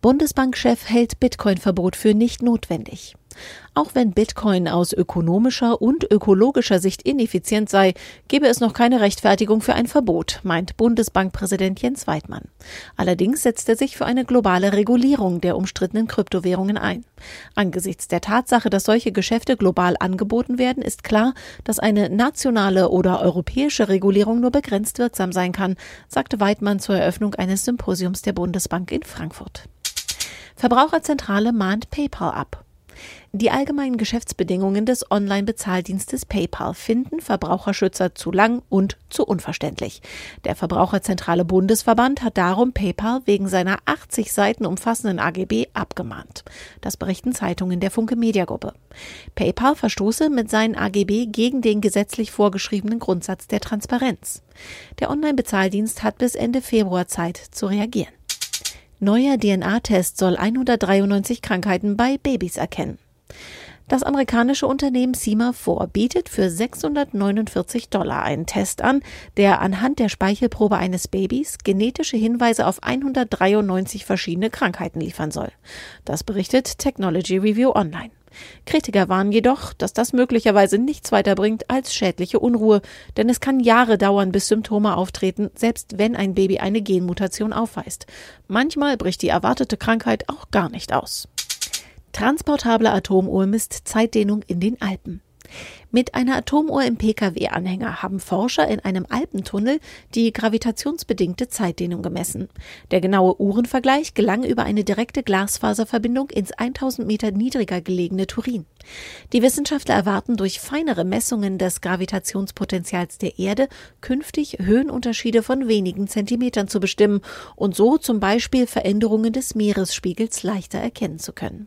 Bundesbankchef hält Bitcoin-Verbot für nicht notwendig. Auch wenn Bitcoin aus ökonomischer und ökologischer Sicht ineffizient sei, gebe es noch keine Rechtfertigung für ein Verbot, meint Bundesbankpräsident Jens Weidmann. Allerdings setzt er sich für eine globale Regulierung der umstrittenen Kryptowährungen ein. Angesichts der Tatsache, dass solche Geschäfte global angeboten werden, ist klar, dass eine nationale oder europäische Regulierung nur begrenzt wirksam sein kann, sagte Weidmann zur Eröffnung eines Symposiums der Bundesbank in Frankfurt. Verbraucherzentrale mahnt PayPal ab. Die allgemeinen Geschäftsbedingungen des Online-Bezahldienstes PayPal finden Verbraucherschützer zu lang und zu unverständlich. Der Verbraucherzentrale Bundesverband hat darum PayPal wegen seiner 80 Seiten umfassenden AGB abgemahnt. Das berichten Zeitungen der Funke Mediagruppe. PayPal verstoße mit seinen AGB gegen den gesetzlich vorgeschriebenen Grundsatz der Transparenz. Der Online-Bezahldienst hat bis Ende Februar Zeit zu reagieren. Neuer DNA-Test soll 193 Krankheiten bei Babys erkennen. Das amerikanische Unternehmen Sema4 bietet für 649 Dollar einen Test an, der anhand der Speichelprobe eines Babys genetische Hinweise auf 193 verschiedene Krankheiten liefern soll. Das berichtet Technology Review Online. Kritiker warnen jedoch, dass das möglicherweise nichts weiter bringt als schädliche Unruhe, denn es kann Jahre dauern, bis Symptome auftreten, selbst wenn ein Baby eine Genmutation aufweist. Manchmal bricht die erwartete Krankheit auch gar nicht aus. Transportable Atomuhr misst Zeitdehnung in den Alpen. Mit einer Atomuhr im Pkw-Anhänger haben Forscher in einem Alpentunnel die gravitationsbedingte Zeitdehnung gemessen. Der genaue Uhrenvergleich gelang über eine direkte Glasfaserverbindung ins 1000 Meter niedriger gelegene Turin. Die Wissenschaftler erwarten durch feinere Messungen des Gravitationspotenzials der Erde künftig Höhenunterschiede von wenigen Zentimetern zu bestimmen und so zum Beispiel Veränderungen des Meeresspiegels leichter erkennen zu können.